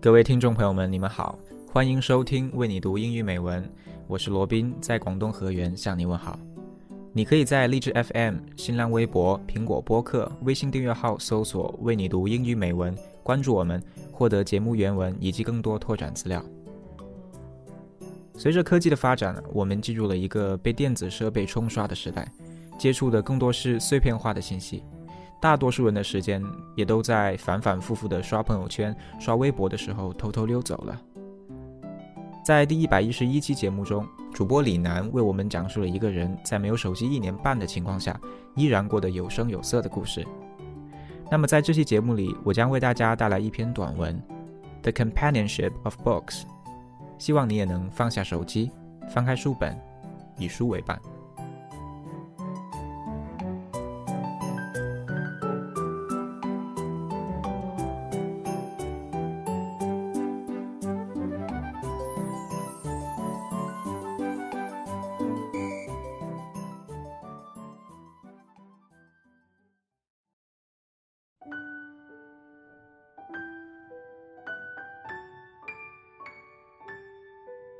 各位听众朋友们，你们好，欢迎收听为你读英语美文，我是罗宾，在广东河源向你问好。你可以在荔枝 FM、新浪微博、苹果播客、微信订阅号搜索“为你读英语美文”，关注我们，获得节目原文以及更多拓展资料。随着科技的发展，我们进入了一个被电子设备冲刷的时代，接触的更多是碎片化的信息。大多数人的时间也都在反反复复的刷朋友圈、刷微博的时候偷偷溜走了。在第一百一十一期节目中，主播李楠为我们讲述了一个人在没有手机一年半的情况下，依然过得有声有色的故事。那么在这期节目里，我将为大家带来一篇短文《The Companionship of Books》，希望你也能放下手机，翻开书本，以书为伴。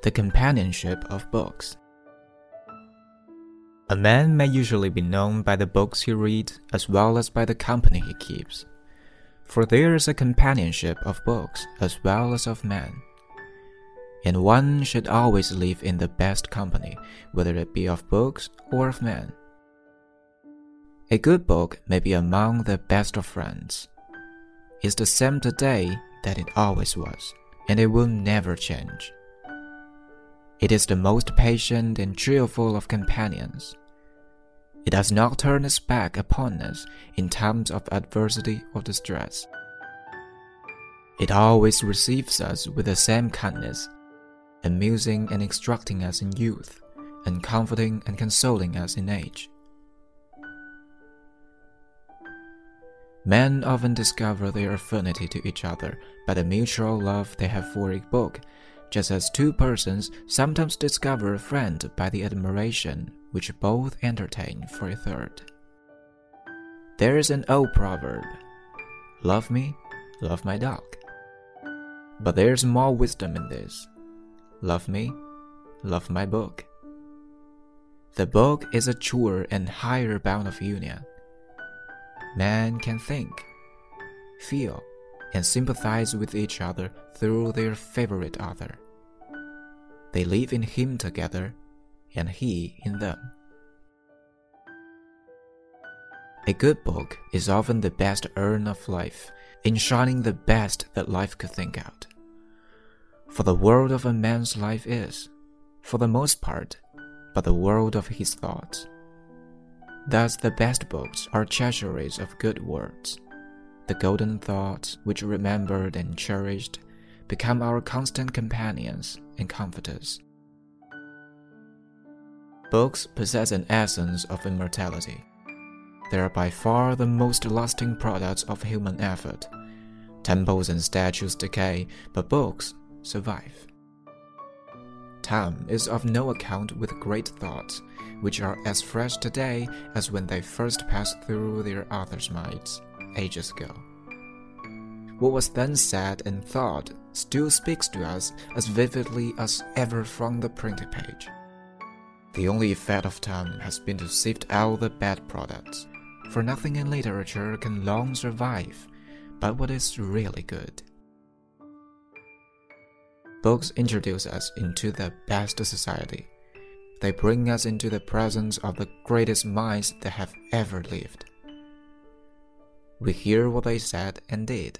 The companionship of books. A man may usually be known by the books he reads as well as by the company he keeps. For there is a companionship of books as well as of men. And one should always live in the best company, whether it be of books or of men. A good book may be among the best of friends. It's the same today that it always was, and it will never change. It is the most patient and cheerful of companions. It does not turn its back upon us in times of adversity or distress. It always receives us with the same kindness, amusing and instructing us in youth, and comforting and consoling us in age. Men often discover their affinity to each other by the mutual love they have for a book just as two persons sometimes discover a friend by the admiration which both entertain for a third. There is an old proverb Love me, love my dog. But there's more wisdom in this Love me, love my book. The book is a truer and higher bound of union. Man can think, feel, and sympathize with each other through their favorite author. They live in him together, and he in them. A good book is often the best urn of life, enshrining the best that life could think out. For the world of a man's life is, for the most part, but the world of his thoughts. Thus, the best books are treasuries of good words the golden thoughts which remembered and cherished become our constant companions and comforters. Books possess an essence of immortality. They are by far the most lasting products of human effort. Temples and statues decay, but books survive. Time is of no account with great thoughts, which are as fresh today as when they first passed through their authors' minds ages ago. What was then said and thought still speaks to us as vividly as ever from the printed page. The only effect of time has been to sift out the bad products, for nothing in literature can long survive but what is really good. Books introduce us into the best society. They bring us into the presence of the greatest minds that have ever lived. We hear what they said and did.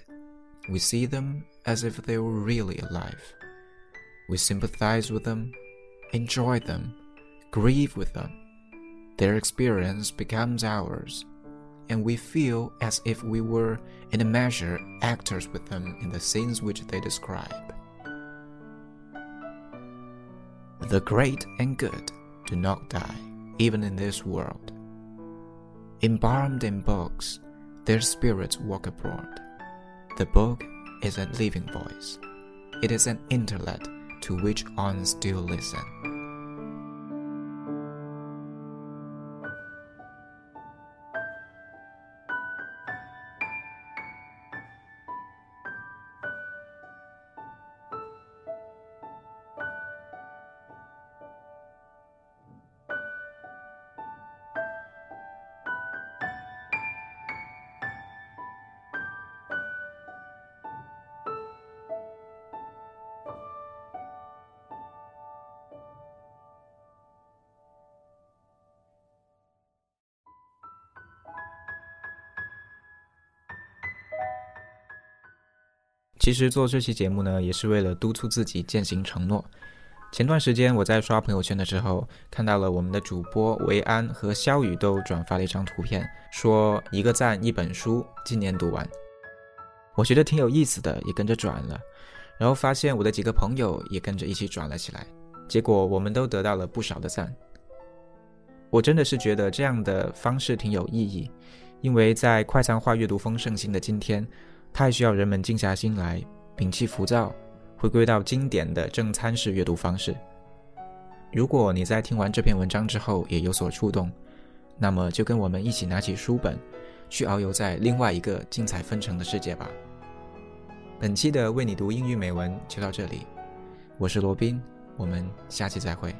We see them as if they were really alive. We sympathize with them, enjoy them, grieve with them. Their experience becomes ours, and we feel as if we were, in a measure, actors with them in the scenes which they describe. The great and good do not die, even in this world. Embalmed in books, their spirits walk abroad. The book is a living voice. It is an intellect to which on still listen. 其实做这期节目呢，也是为了督促自己践行承诺。前段时间我在刷朋友圈的时候，看到了我们的主播维安和肖宇都转发了一张图片，说一个赞一本书，今年读完。我觉得挺有意思的，也跟着转了，然后发现我的几个朋友也跟着一起转了起来，结果我们都得到了不少的赞。我真的是觉得这样的方式挺有意义，因为在快餐化阅读风盛行的今天，太需要人们静下心来，摒弃浮躁，回归到经典的正餐式阅读方式。如果你在听完这篇文章之后也有所触动，那么就跟我们一起拿起书本，去遨游在另外一个精彩纷呈的世界吧。本期的为你读英语美文就到这里，我是罗宾，我们下期再会。